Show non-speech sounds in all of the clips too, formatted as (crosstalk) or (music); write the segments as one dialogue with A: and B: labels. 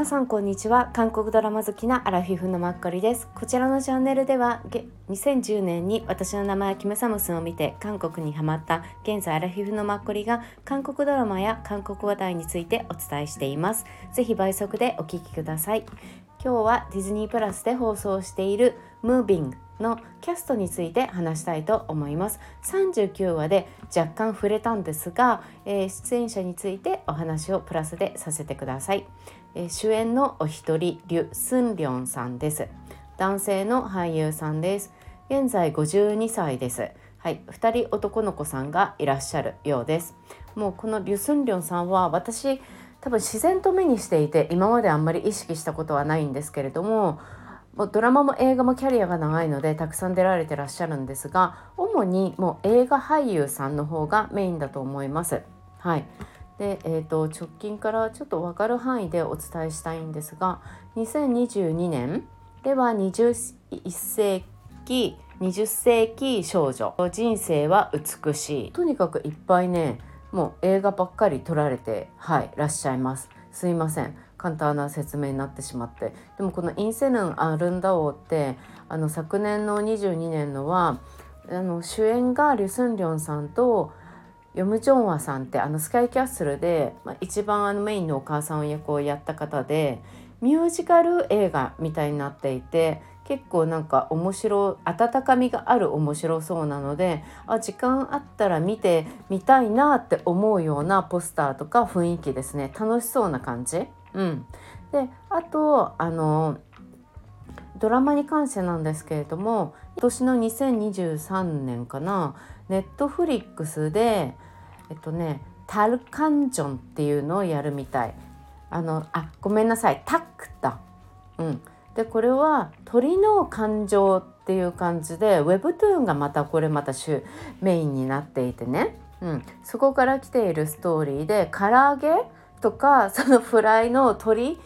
A: 皆さんこんにちは。韓国ドラマ好きなアラフィフのマッコリです。こちらのチャンネルでは2010年に私の名前はキムサムスンを見て韓国にハマった現在アラフィフのマッコリが韓国ドラマや韓国話題についてお伝えしています。ぜひ倍速でお聞きください。今日はディズニープラスで放送しているムービングのキャストについて話したいと思います。39話で若干触れたんですが、えー、出演者についてお話をプラスでさせてください、え、主演のお一人リュ・スンリョンさんです。男性の俳優さんです。現在52歳です。はい、2人男の子さんがいらっしゃるようです。もうこのリュ・スンリョンさんは私多分自然と目にしていて今まであんまり意識したことはないんですけれどももうドラマも映画もキャリアが長いのでたくさん出られてらっしゃるんですが主にもう映画俳優さんの方がメインだと思います。はい。でえーと、直近からちょっと分かる範囲でお伝えしたいんですが2022年では21世紀20世紀少女人生は美しい。とにかくいっぱいねもう映画ばっかり撮られてはいらっしゃいます。すいません。簡単な説明になってしまって。でもこの「インセヌン・アルンダ王」ってあの昨年の22年のはあの主演がリュ・スンリョンさんとヨム・ジョンワさんってあのスカイキャッスルで、まあ、一番あのメインのお母さん役をやった方でミュージカル映画みたいになっていて結構なんか面白温かみがある面白そうなのであ時間あったら見てみたいなって思うようなポスターとか雰囲気ですね楽しそうな感じ。うん、であとあのドラマに関してなんですけれども今年の2023年かなネットフリックスでえっとねタルカンジョンっていうのをやるみたい。あのあごめんなさい。タックだうん。でこれは鳥の感情っていう感じで Webtoon がまたこれまた主メインになっていてね、うん、そこから来ているストーリーで唐揚げとかそのフライの鳥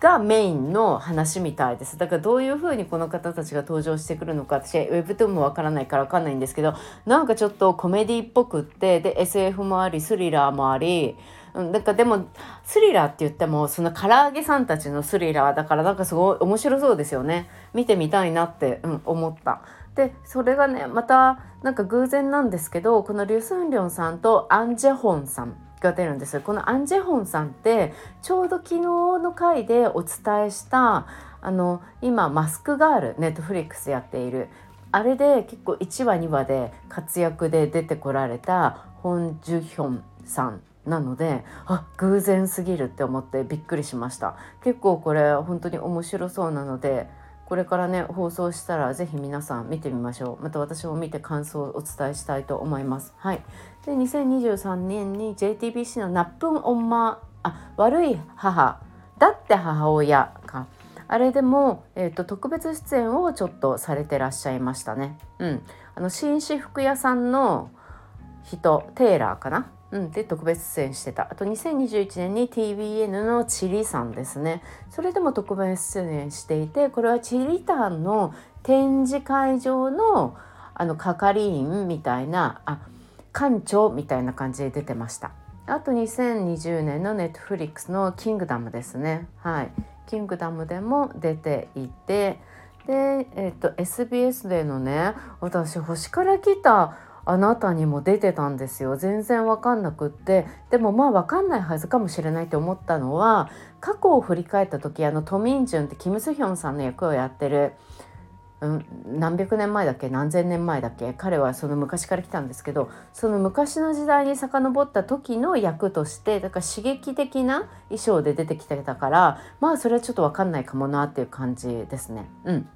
A: がメインの話みたいです。だからどういう風にこの方たちが登場してくるのか私ウェブトゥーンもわからないからわかんないんですけどなんかちょっとコメディっぽくってで SF もありスリラーもあり、なんかでもスリラーって言ってもその唐揚げさんたちのスリラーだからなんかすごい面白そうですよね。見てみたいなって、うん、思った。でそれがねまたなんか偶然なんですけどこのリュスンリョンさんとアン・ジェホンさん。が出るんです。このアン・ジェホンさんってちょうど昨日の回でお伝えしたあの今マスクガールネットフリックスやっている。あれで結構1話2話で活躍で出てこられたホン・ジュヒョンさんなのであ偶然すぎるって思ってびっくりしました。結構これ本当に面白そうなのでこれからね放送したら是非皆さん見てみましょう。また私も見て感想をお伝えしたいと思います。はい。で2023年に JTBC の「ナップンオンマあ悪い母だって母親か。あれでも、えーと、特別出演をちょっとされてらっしゃいましたね。うん。あの紳士服屋さんの人テーラーかな。うん、で特別出演してた。あと2021年に TBN のチリさんですね。それでも特別出演していてこれはチリタンの展示会場のあの係員みたいなあ館長みたいな感じで出てました。あと2020年のネットフリックスの「キングダム」ですね。はい。キングダムでも出ていて。で、えっと SBS でのね私星から来たあなたにも出てたんですよ。全然わかんなくって。でもまあわかんないはずかもしれないと思ったのは過去を振り返った時あのトミンジュンってキム・スヒョンさんの役をやってる、うん、何百年前だっけ？何千年前だっけ？彼はその昔から来たんですけどその昔の時代に遡った時の役としてだから刺激的な衣装で出てきてたからまあそれはちょっとわかんないかもなっていう感じですね。うん。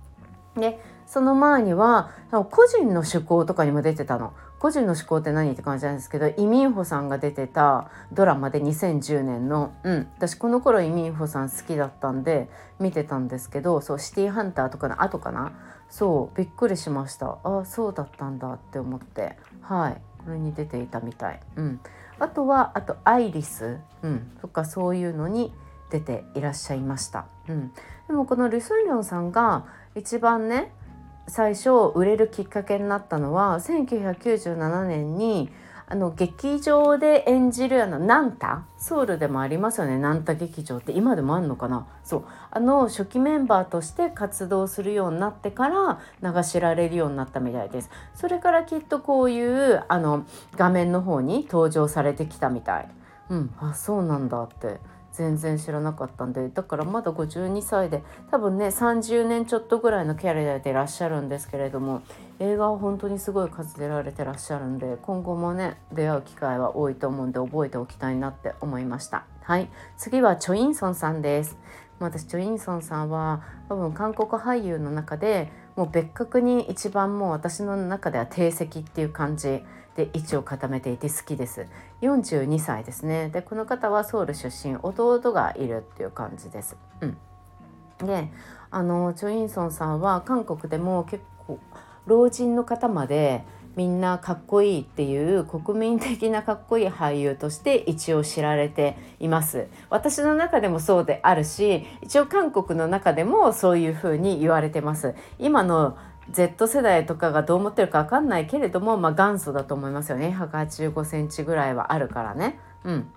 A: でその前には個人の趣向とかにも出てたの。個人の趣向って何って感じなんですけどイ・ミンホさんが出てたドラマで2010年の、うん、私この頃イ・ミンホさん好きだったんで見てたんですけどそうシティーハンターとかの後かな？そうびっくりしました。あそうだったんだって思って。はい。これに出ていたみたい、うん、あとはあとアイリス、うん、とかそういうのに出ていらっしゃいました、うん、でもこのルスンリョンさんが一番ね最初売れるきっかけになったのは1997年にあの劇場で演じるあのナンタソウルでもありますよね。ナンタ劇場って今でもあんのかな？そう。あの初期メンバーとして活動するようになってから名が知られるようになったみたいです。それからきっとこういうあの画面の方に登場されてきたみたい。うん。あそうなんだって。全然知らなかったんでだからまだ52歳で多分ね30年ちょっとぐらいのキャリアでいらっしゃるんですけれども映画は本当にすごい数出られてらっしゃるんで今後もね出会う機会は多いと思うんで覚えておきたいなって思いました。はい。次はチョ・インソンさんです。私チョ・インソンさんは多分韓国俳優の中でもう別格に一番もう私の中では定石っていう感じで位置を固めていて好きです。42歳ですね。でこの方はソウル出身。弟がいるっていう感じです。うん。であのチョ・インソンさんは韓国でも結構老人の方までみんなかっこいいっていう国民的なかっこいい俳優として一応知られています。私の中でもそうであるし一応韓国の中でもそういうふうに言われてます。今の Z 世代とかがどう思ってるか分かんないけれども、まあ、元祖だと思いますよね。185センチぐらいはあるからね。うん、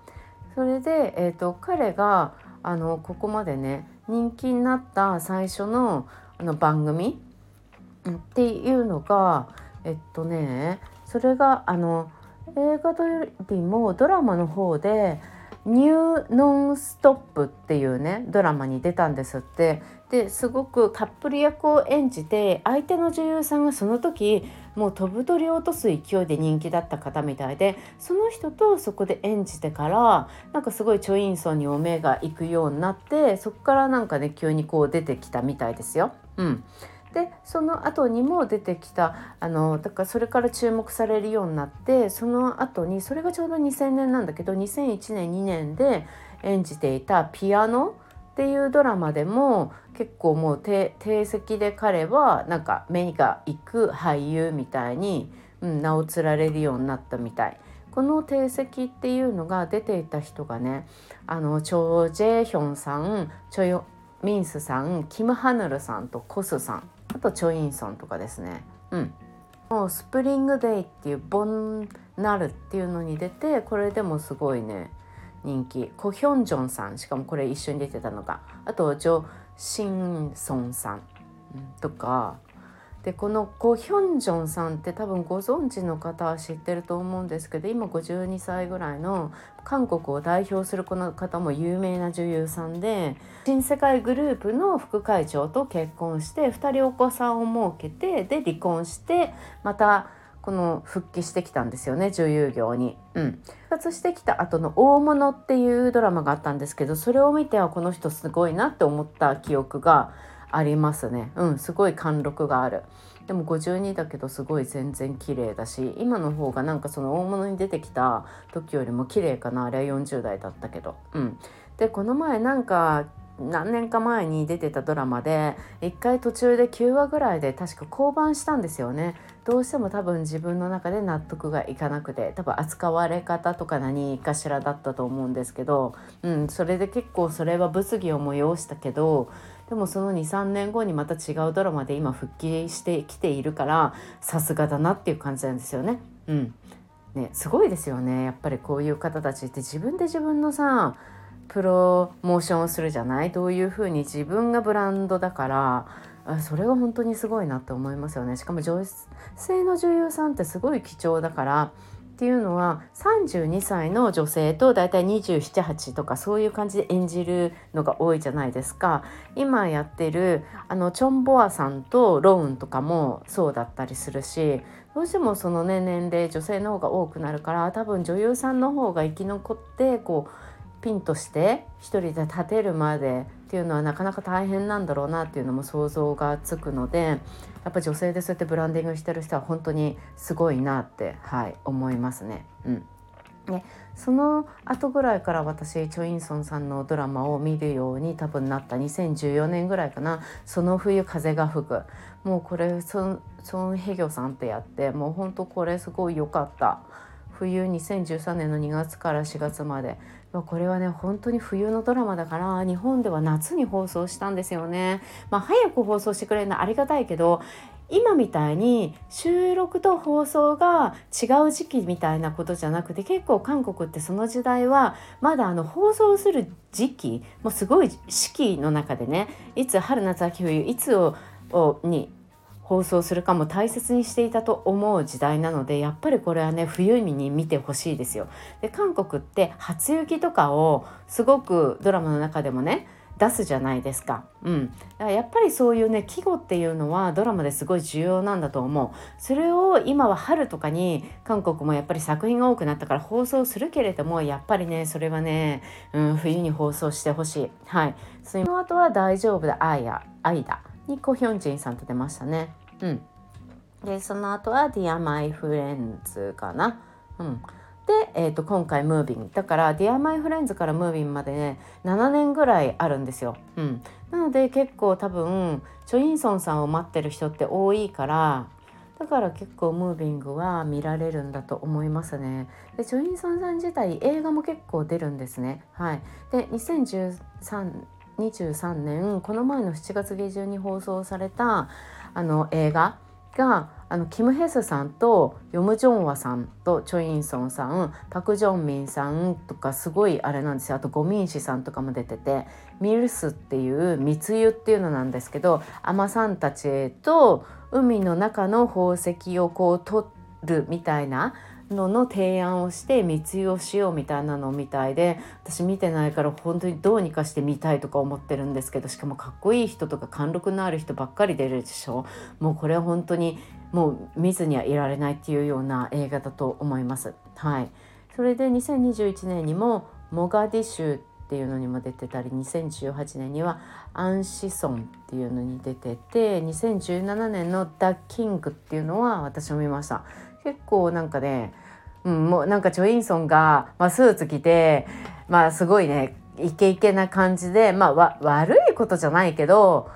A: それで、えーと、彼があのここまでね人気になった最初のあの番組っていうのがえっとねそれがあの映画よりもドラマの方で「ニューノンストップ」っていうねドラマに出たんですって。ですごくカップル役を演じて相手の女優さんがその時もう飛ぶ鳥を落とす勢いで人気だった方みたいでその人とそこで演じてからなんかすごいチョインソンにお目が行くようになってそこからなんかね急にこう出てきたみたいですよ。うん、でその後にも出てきたあのだからそれから注目されるようになってその後にそれがちょうど2000年なんだけど2001年2年で演じていたピアノっていうドラマでも結構もう定石で彼はなんか目が行く俳優みたいに、うん、名を連られるようになったみたい。この定石っていうのが出ていた人がねあのチョ・ジェヒョンさんチョヨミンスさんキム・ハヌルさんとコスさんあとチョ・インソンとかですね。うん、もうスプリングデイっていうボンナルっていうのに出てこれでもすごいね人気。コ・ヒョンジョンさん。しかもこれ一緒に出てたのが。あとジョ・シンソンさん。とか。でこのコ・ヒョンジョンさんって多分ご存知の方は知ってると思うんですけど今52歳ぐらいの韓国を代表するこの方も有名な女優さんで新世界グループの副会長と結婚して2人お子さんを設けてで離婚してまたこの復帰してきたんですよね女優業に。うん、復活してきた後の「大物」っていうドラマがあったんですけどそれを見てはこの人すごいなって思った記憶がありますね。うんすごい貫禄がある。でも52だけどすごい全然綺麗だし今の方がなんかその大物に出てきた時よりも綺麗かなあれは40代だったけど。うん、でこの前なんか何年か前に出てたドラマで1回途中で9話ぐらいで確か降板したんですよね。どうしても多分自分の中で納得がいかなくて多分扱われ方とか何かしらだったと思うんですけど、うん、それで結構それは物議を催したけどでもその23年後にまた違うドラマで今復帰してきているからさすがだなっていう感じなんですよね。うん。ね、すごいですよね。やっぱりこういう方たちって自分で自分のさプロモーションをするじゃない？どういうふうに自分がブランドだから。それが本当にすごいなって思いますよね。しかも女性の女優さんってすごい貴重だから。っていうのは32歳の女性と大体278とかそういう感じで演じるのが多いじゃないですか。今やってるあのチョン・ボアさんとローンとかもそうだったりするし。どうしてもその、ね、年齢女性の方が多くなるから多分女優さんの方が生き残ってこうピンとして一人で立てるまでっていうのはなかなか大変なんだろうなっていうのも想像がつくのでやっぱ女性でそうやってブランディングしてる人は本当にすごいなって、はい、思いますね。うん。ね、その後ぐらいから私チョ・インソンさんのドラマを見るように多分なった。2014年ぐらいかな「その冬風が吹く」もうこれソン・ソンヘギョさんってやってもうほんとこれすごい良かった。冬2013年の2月から4月まで。まこれはね本当に冬のドラマだから日本では夏に放送したんですよね。まあ、早く放送してくれるのはありがたいけど今みたいに収録と放送が違う時期みたいなことじゃなくて結構韓国ってその時代はまだあの放送する時期もすごい四季の中でねいつ春夏秋冬いつをに放送するかも大切にしていたと思う時代なのでやっぱりこれはね冬に見てほしいですよ。で韓国って初雪とかをすごくドラマの中でもね出すじゃないですか。うん、だからやっぱりそういうね季語っていうのはドラマですごい重要なんだと思う。それを今は春とかに韓国もやっぱり作品が多くなったから放送するけれどもやっぱりねそれはね、うん、冬に放送してほしい。はい。その後は大丈夫だあや愛だにコヒョンジンさんと出ましたね。うん。でその後は Dear My Friends かな。うん。で、えーと、今回ムービンだから「Dear My Friends」からムービンまでね7年ぐらいあるんですよ。うん、なので結構多分チョ・インソンさんを待ってる人って多いからだから結構ムービングは見られるんだと思いますね。でチョ・インソンさん自体映画も結構出るんですね。はい、で2013 23年この前の7月下旬に放送されたあの映画があのキム・ヘスさんとヨム・ジョンワさんとチョ・インソンさんパク・ジョンミンさんとかすごいあれなんですよ。あとゴミンシさんとかも出ててミルスっていう密輸っていうのなんですけど海女さんたちと海の中の宝石をこう取るみたいなのの提案をして密輸をしようみたいなのみたいで私見てないから本当にどうにかして見たいとか思ってるんですけどしかもかっこいい人とか貫禄のある人ばっかり出るでしょ。もうこれは本当にもう見ずにはいられないっていうような映画だと思います。はい、それで2021年にもモガディシュっていうのにも出てたり2018年にはアンシソンっていうのに出てて2017年の「ダ・キング」っていうのは私も見ました。結構なんかねうん、もうなんかチョ・インソンが、まあ、スーツ着て、まあ、すごいねイケイケな感じで、まあ、悪いことじゃないけど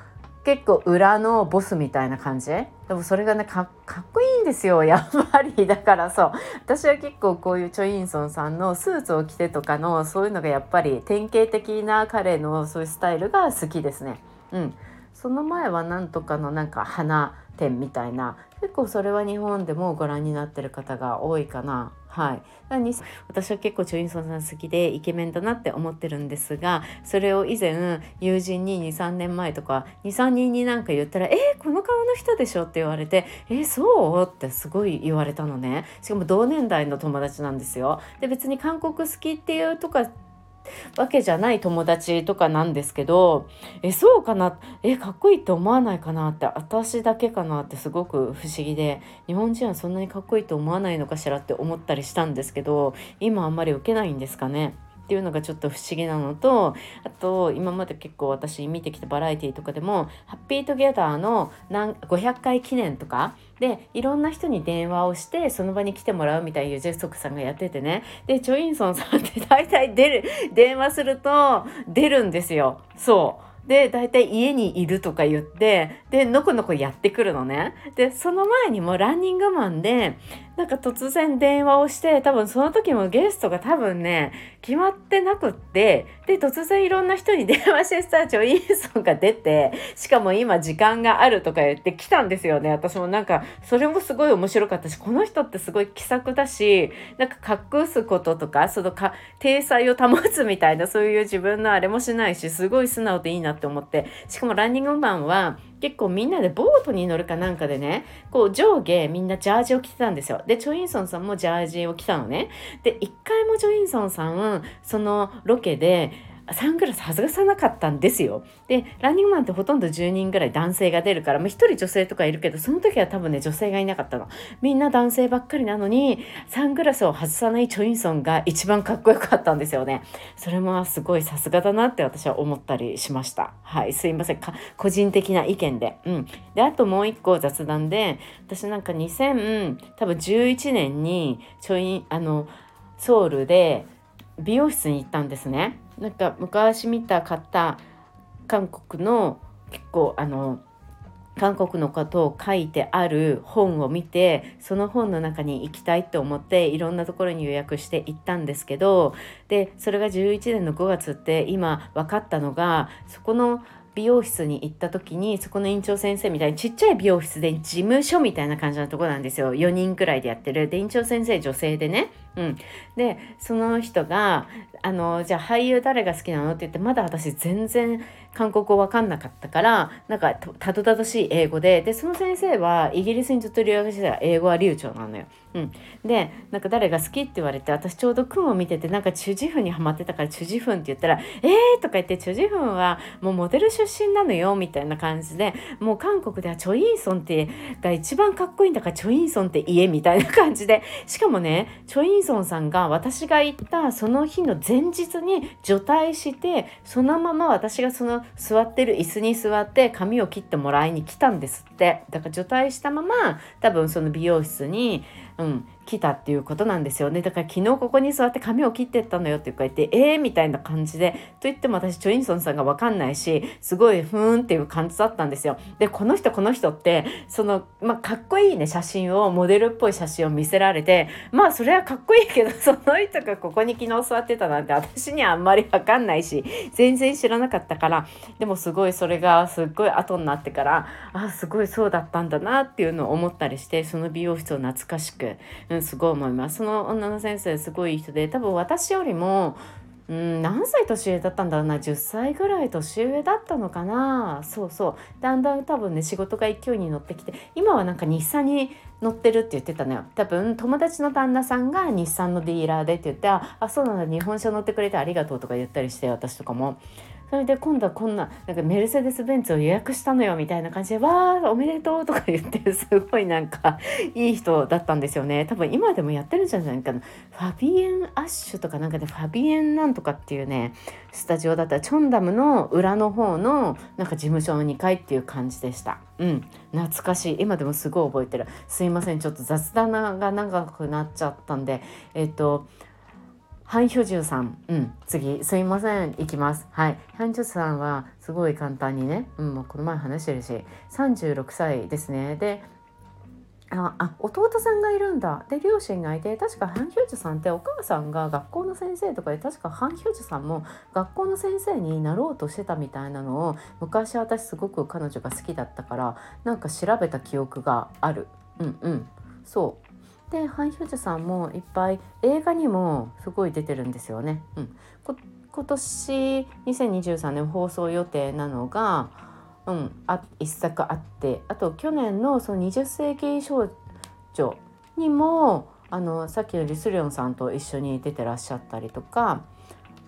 A: 結構裏のボスみたいな感じ？でもそれがねかっこいいんですよやっぱり。だからそう私は結構こういうチョ・インソンさんのスーツを着てとかのそういうのがやっぱり典型的な彼のそういうスタイルが好きですね。うん、その前はなんとかのなんか花展みたいな結構それは日本でもご覧になってる方が多いかな。はい、私は結構チョインソンさん好きでイケメンだなって思ってるんですがそれを以前友人に23年前とか23人になんか言ったら「えー、この顔の人でしょ?」って言われて「えー、そう?」ってすごい言われたのねしかも同年代の友達なんですよ。で別に韓国好きっていうとかわけじゃない友達とかなんですけどえそうかな？えかっこいいって思わないかなって私だけかなってすごく不思議で日本人はそんなにかっこいいと思わないのかしらって思ったりしたんですけど今あんまり受けないんですかね？っていうのがちょっと不思議なのとあと今まで結構私見てきたバラエティとかでも「ハッピートゲダーの500回記念とかでいろんな人に電話をしてその場に来てもらうみたいなジェストクさんがやっててね。でチョインソンさんって大体出る電話すると出るんですよ。そう。で大体家にいるとか言ってでのこのこやってくるのね。でその前にもランニングマンでなんか突然電話をして多分その時もゲストが多分ね決まってなくってで突然いろんな人に電話してスターチョインソンが出てしかも今時間があるとか言って来たんですよね。私もなんかそれもすごい面白かったしこの人ってすごい気さくだしなんか隠すこととかそのか体裁を保つみたいなそういう自分のあれもしないしすごい素直でいいなって思ってしかもランニングマンは結構みんなでボートに乗るかなんかでねこう上下みんなジャージを着てたんですよ。でチョインソンさんもジャージを着たのね。で1回もチョインソンさんそのロケでサングラス外さなかったんですよ。でランニングマンってほとんど10人ぐらい男性が出るから1人女性とかいるけどその時は多分ね女性がいなかったの。みんな男性ばっかりなのにサングラスを外さないチョインソンが一番かっこよかったんですよね。それもすごいさすがだなって私は思ったりしました。はいすいません個人的な意見で。うん、であともう一個雑談で私なんか2000多分11年にちょいあのソウルで美容室に行ったんですね。なんか昔見た方韓国の結構あの韓国のことを書いてある本を見てその本の中に行きたいと思っていろんなところに予約して行ったんですけどでそれが11年の5月って今分かったのがそこの美容室に行った時にそこの院長先生みたいにちっちゃい美容室で事務所みたいな感じのとこなんですよ。4人くらいでやってる。で院長先生女性でね。うん、でその人があのじゃあ俳優誰が好きなのって言ってまだ私全然韓国語分かんなかったからなんかたどたどしい英語ででその先生はイギリスにずっと留学してたら英語は流暢なのよ。うん、でなんか誰が好きって言われて私ちょうど君を見ててなんかチュジフンにハマってたからチュジフンって言ったら「えー!」とか言ってチュジフンはもうモデル出身なのよみたいな感じでもう韓国ではチョ・インソンってが一番かっこいいんだからチョ・インソンって言えみたいな感じでしかもねチョ・インソンさんが私が行ったその日の前日に除隊してそのまま私がその座ってる椅子に座って髪を切ってもらいに来たんですって。だから除隊したまま多分その美容室にうん、来たっていうことなんですよね。だから昨日ここに座って髪を切ってったのよって言ってえーみたいな感じでと言っても私チョインソンさんが分かんないしすごいふーんっていう感じだったんですよ。でこの人この人ってその、まあ、かっこいいね写真をモデルっぽい写真を見せられてまあそれはかっこいいけど (laughs) その人がここに昨日座ってたなんて私にはあんまり分かんないし全然知らなかったからでもすごいそれがすっごい後になってからあすごいそうだったんだなっていうのを思ったりしてその美容室を懐かしくく、ん、すごい思います。その女の先生すごい人で多分私よりもうん、何歳年上だったんだろうな10歳ぐらい年上だったのかな。そうそう。だんだん多分ね仕事が勢いに乗ってきて今はなんか日産に乗ってるって言ってたのよ。多分友達の旦那さんが日産のディーラーでって言ってあそうなんだ日本車乗ってくれてありがとうとか言ったりして私とかも。それで今度はこんななんかメルセデス・ベンツを予約したのよみたいな感じで「わーおめでとう」とか言ってすごいなんかいい人だったんですよね。多分今でもやってるんじゃないかな。ファビエン・アッシュとかなんかねファビエンなんとかっていうねスタジオだったらチョンダムの裏の方のなんか事務所の2階っていう感じでした。うん。懐かしい。今でもすごい覚えてる。すいません。ちょっと雑談が長くなっちゃったんでえっ、とハン・ヒョジュさん、うん、次、すいません、いきます。はい。ハン・ジュさんは、すごい簡単にね、うん、もうこの前話してるし、36歳ですね。で、ああ弟さんがいるんだ。で両親がいて確かハン・ヒョジュさんってお母さんが学校の先生とかで確かハン・ヒョジュさんも学校の先生になろうとしてたみたいなのを昔私すごく彼女が好きだったからなんか調べた記憶がある。うんうん。そう。でハン・ヒョジュさんもいっぱい映画にもすごい出てるんですよね。うん、今年2023年放送予定なのが、うん、あ一作あってあと去年のその20世紀少女にもあのさっきのリスリョンさんと一緒に出てらっしゃったりとか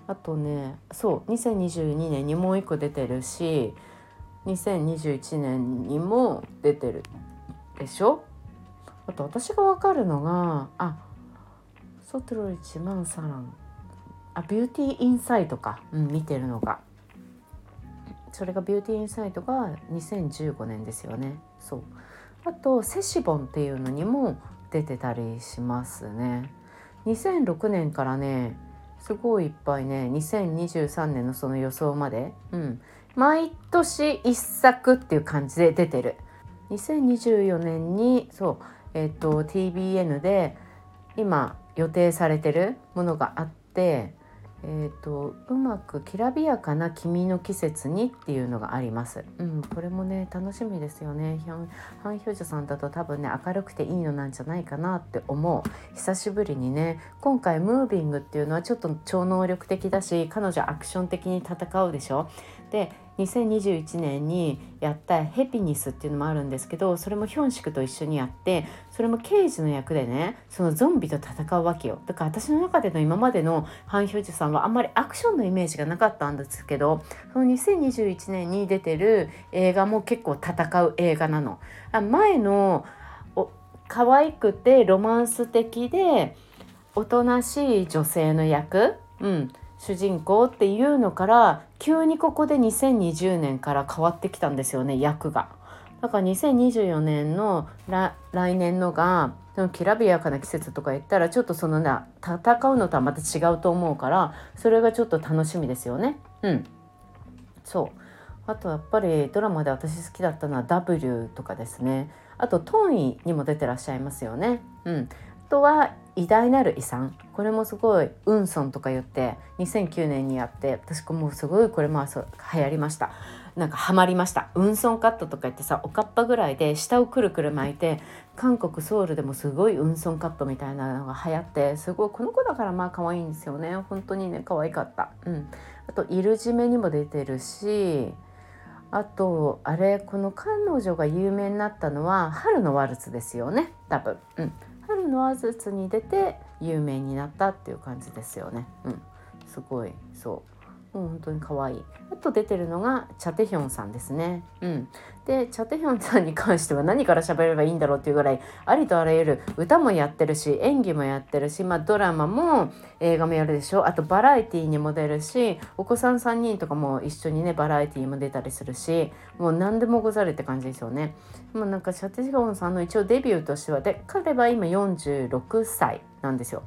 A: あとねそう2022年にもう一個出てるし2021年にも出てるでしょ？あと私が分かるのがあソトロイチマンサラン。あビューティーインサイトか、うん、見てるのが。それがビューティーインサイトが2015年ですよね。そう。あとセシボンっていうのにも出てたりしますね。2006年からねすごいいっぱいね2023年のその予想まで。うん。毎年1作っていう感じで出てる。2024年にそう。えっと、TBN で今予定されてるものがあって、えーと、うまくきらびやかな君の季節にっていうのがあります。うん、これもね楽しみですよね。ハンヒョジョさんだと多分ね明るくていいのなんじゃないかなって思う。久しぶりにね今回ムービングっていうのはちょっと超能力的だし彼女アクション的に戦うでしょ。で2021年にやった「ヘピニス」っていうのもあるんですけどそれもヒョンシクと一緒にやってそれも刑事の役でねそのゾンビと戦うわけよだから私の中での今までのハン・ヒョジュさんはあんまりアクションのイメージがなかったんですけどその2021年に出てる映画も結構戦う映画なの。前の可愛くてロマンス的でおとなしい女性の役、うん、主人公っていうのから急にここで2020年から変わってきたんですよね役が。だから2024年の来年のがきらびやかな季節とか言ったらちょっとそのね戦うのとはまた違うと思うからそれがちょっと楽しみですよね。うん。そう。あとやっぱりドラマで私好きだったのは W とかですね。あとトンイにも出てらっしゃいますよね。うん、あとは偉大なる遺産。これもすごいウンソンとか言って2009年にやって私もうすごいこれも流行りました。なんかハマりました。ウンソンカットとか言ってさおかっぱぐらいで下をくるくる巻いて韓国ソウルでもすごいウンソンカットみたいなのが流行ってすごいこの子だからまあ可愛いんですよね。本当にね可愛かった。うん。あとイルジメにも出てるしあとあれこの彼女が有名になったのは春のワルツですよね。多分。うん。春のワルツに出て有名になったっていう感じですよね。うん。すごいそう。もう本当に可愛いあと出てるのがチャテヒョンさんですねうんでチャテヒョンさんに関しては何から喋ればいいんだろうっていうぐらいありとあらゆる歌もやってるし演技もやってるし、まあ、ドラマも映画もやるでしょあとバラエティーにも出るしお子さん3人とかも一緒にねバラエティーも出たりするしもう何でもござるって感じですよね。もうなんかチャテヒョンさんの一応デビューとしてはで彼は今46歳なんですよ。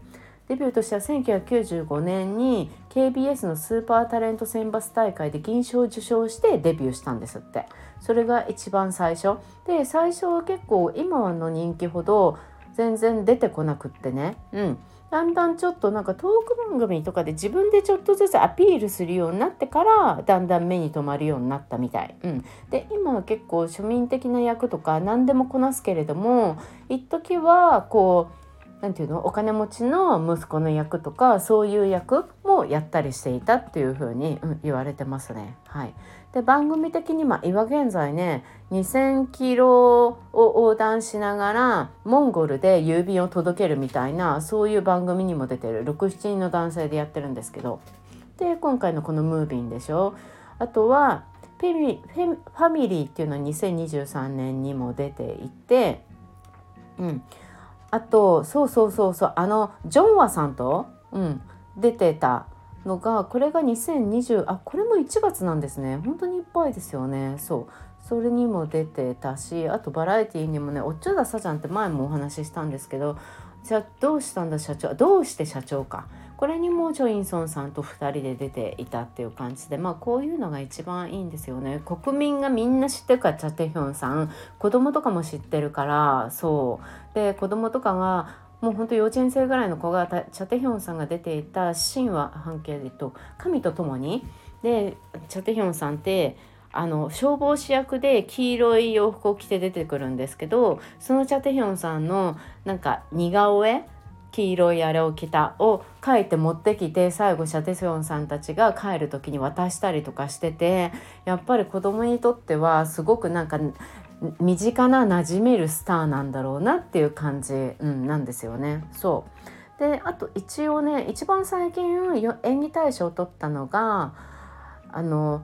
A: デビューとしては1995年に KBS のスーパータレント選抜大会で銀賞を受賞してデビューしたんですって。それが一番最初。で最初は結構今の人気ほど全然出てこなくってね。うん。だんだんちょっとなんかトーク番組とかで自分でちょっとずつアピールするようになってからだんだん目に留まるようになったみたい。うん、で今は結構庶民的な役とか何でもこなすけれども一時はこう何て言うの？お金持ちの息子の役とかそういう役もやったりしていたっていう風に、うん、言われてますね。はい、で番組的に、まあ、今現在ね2,000キロを横断しながらモンゴルで郵便を届けるみたいなそういう番組にも出てる67人の男性でやってるんですけど。で今回のこの「ムービン」でしょ。あとはフェミファミリーっていうのは2023年にも出ていて、うん、あとそうそうそうそうあのジョンワさんと、うん、出てたのがこれが2020あこれも1月なんですね。本当にいっぱいですよね。そう。それにも出てたしあとバラエティーにもねおっちょださじゃんって前もお話ししたんですけどじゃあどうしたんだ社長どうして社長か。これにもチョインソンさんと2人で出ていたっていう感じでまあこういうのが一番いいんですよね。国民がみんな知ってるからチャテヒョンさん。子供とかも知ってるからそう。で子供とかがもうほんと幼稚園生ぐらいの子がチャテヒョンさんが出ていた神話半径でと神と共に。でチャテヒョンさんってあの消防士役で黄色い洋服を着て出てくるんですけどそのチャテヒョンさんのなんか似顔絵黄色いあれを着たを書いて持ってきて最後シャテセヨンさんたちが帰る時に渡したりとかしててやっぱり子供にとってはすごくなんか身近な馴染めるスターなんだろうなっていう感じ、うん、なんですよね。そうであと一応ね一番最近演技大賞を取ったのがあの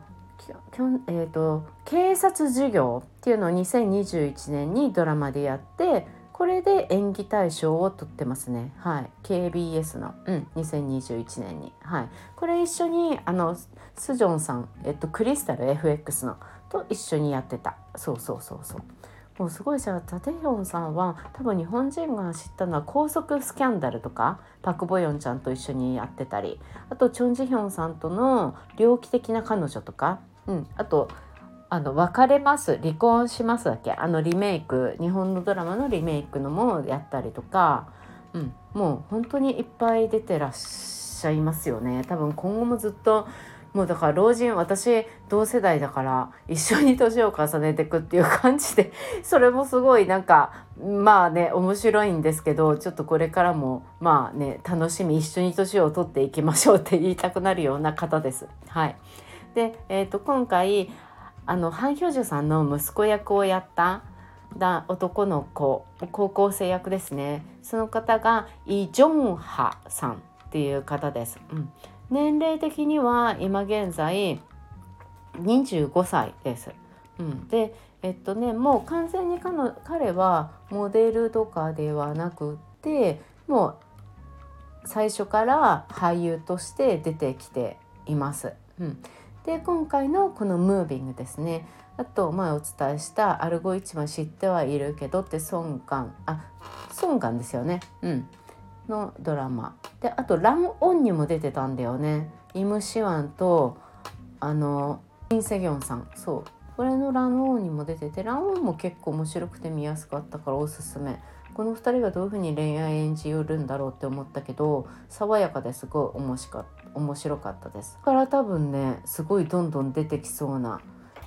A: えーと警察授業っていうのを2021年にドラマでやってこれで演技大賞を取ってますね。はい。KBS の、うん、2021年に。はい。これ一緒に、あの、スジョンさん、えっと、クリスタル FX の、と一緒にやってた。そうそうそうそう。もうすごいじゃあタテヒョンさんは多分日本人が知ったのは高速スキャンダルとかパク・ボヨンちゃんと一緒にやってたりあとチョン・ジヒョンさんとの猟奇的な彼女とか、うん、あとあの別れます離婚しますだけ。あのリメイク日本のドラマのリメイクのもやったりとか、うん、もう本当にいっぱい出てらっしゃいますよね。多分今後もずっともうだから老人私同世代だから一緒に年を重ねていくっていう感じでそれもすごいなんかまあね面白いんですけどちょっとこれからもまあね楽しみ一緒に年を取っていきましょうって言いたくなるような方です。はい。で、えーと今回あのハン・ヒョジュさんの息子役をやっただ男の子高校生役ですね。その方がイ・ジョンハさんっていう方です、うん、年齢的には今現在25歳です、うん、でえっとねもう完全に彼はモデルとかではなくてもう最初から俳優として出てきています。うん、で今回のこの「ムービング」ですね。あと前お伝えした「알고있지만 知ってはいるけど」ってソンあソンですよね。うん。のドラマ。であと「Run On」にも出てたんだよね。イム・シワンとあのシン・セギョンさん。そう。これの「Run On」にも出てて「Run On」も結構面白くて見やすかったからおすすめ。この2人がどういうふうに恋愛演じよるんだろうって思ったけど爽やかですごい面白かった。面白かったです。から多分ねすごいどんどん出てきそうな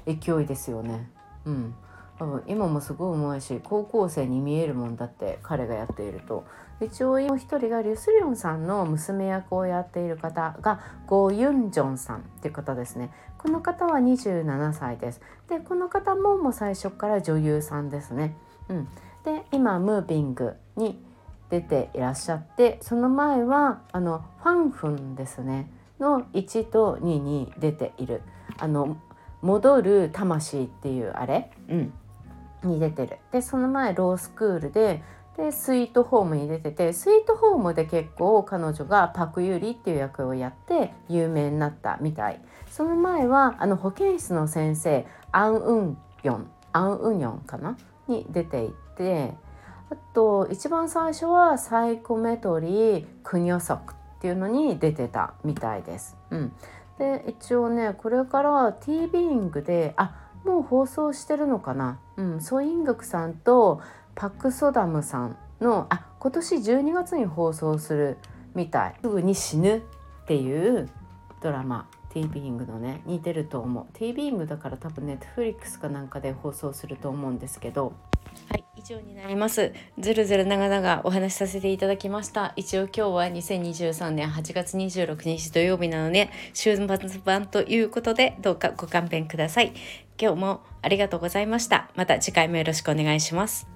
A: 勢いですよね。うん。多分今もすごいうまいし高校生に見えるもんだって彼がやっていると。一応今一人がリュスリョンさんの娘役をやっている方がゴ・ユンジョンさんっていう方ですね。この方は27歳です。でこの方ももう最初から女優さんですね。うん。で今ムービングに出ていらっしゃってその前はあのファンフンですね。の1と2に出ている。あの戻る魂っていうあれ、うん、に出てる。でその前ロースクールででスイートホームに出ててスイートホームで結構彼女がパク・ユリっていう役をやって有名になったみたい。その前はあの保健室の先生アン・ウンヨン。アン・ウンヨンかな？に出ていてあと一番最初はサイコメトリー・クニョソクっていうのに出てたみたいです。うん、で一応ねこれから T ビーイングであもう放送してるのかな、うん、ソイングクさんとパク・ソダムさんのあ今年12月に放送するみたい。すぐに死ぬっていうドラマ。T ビーイングのね似てると思う。T ビーイングだから多分ネットフリックスかなんかで放送すると思うんですけど。はい。以上になります。ずるずる長々お話しさせていただきました。一応今日は2023年8月26日土曜日なので週末版ということでどうかご勘弁ください。今日もありがとうございました。また次回もよろしくお願いします。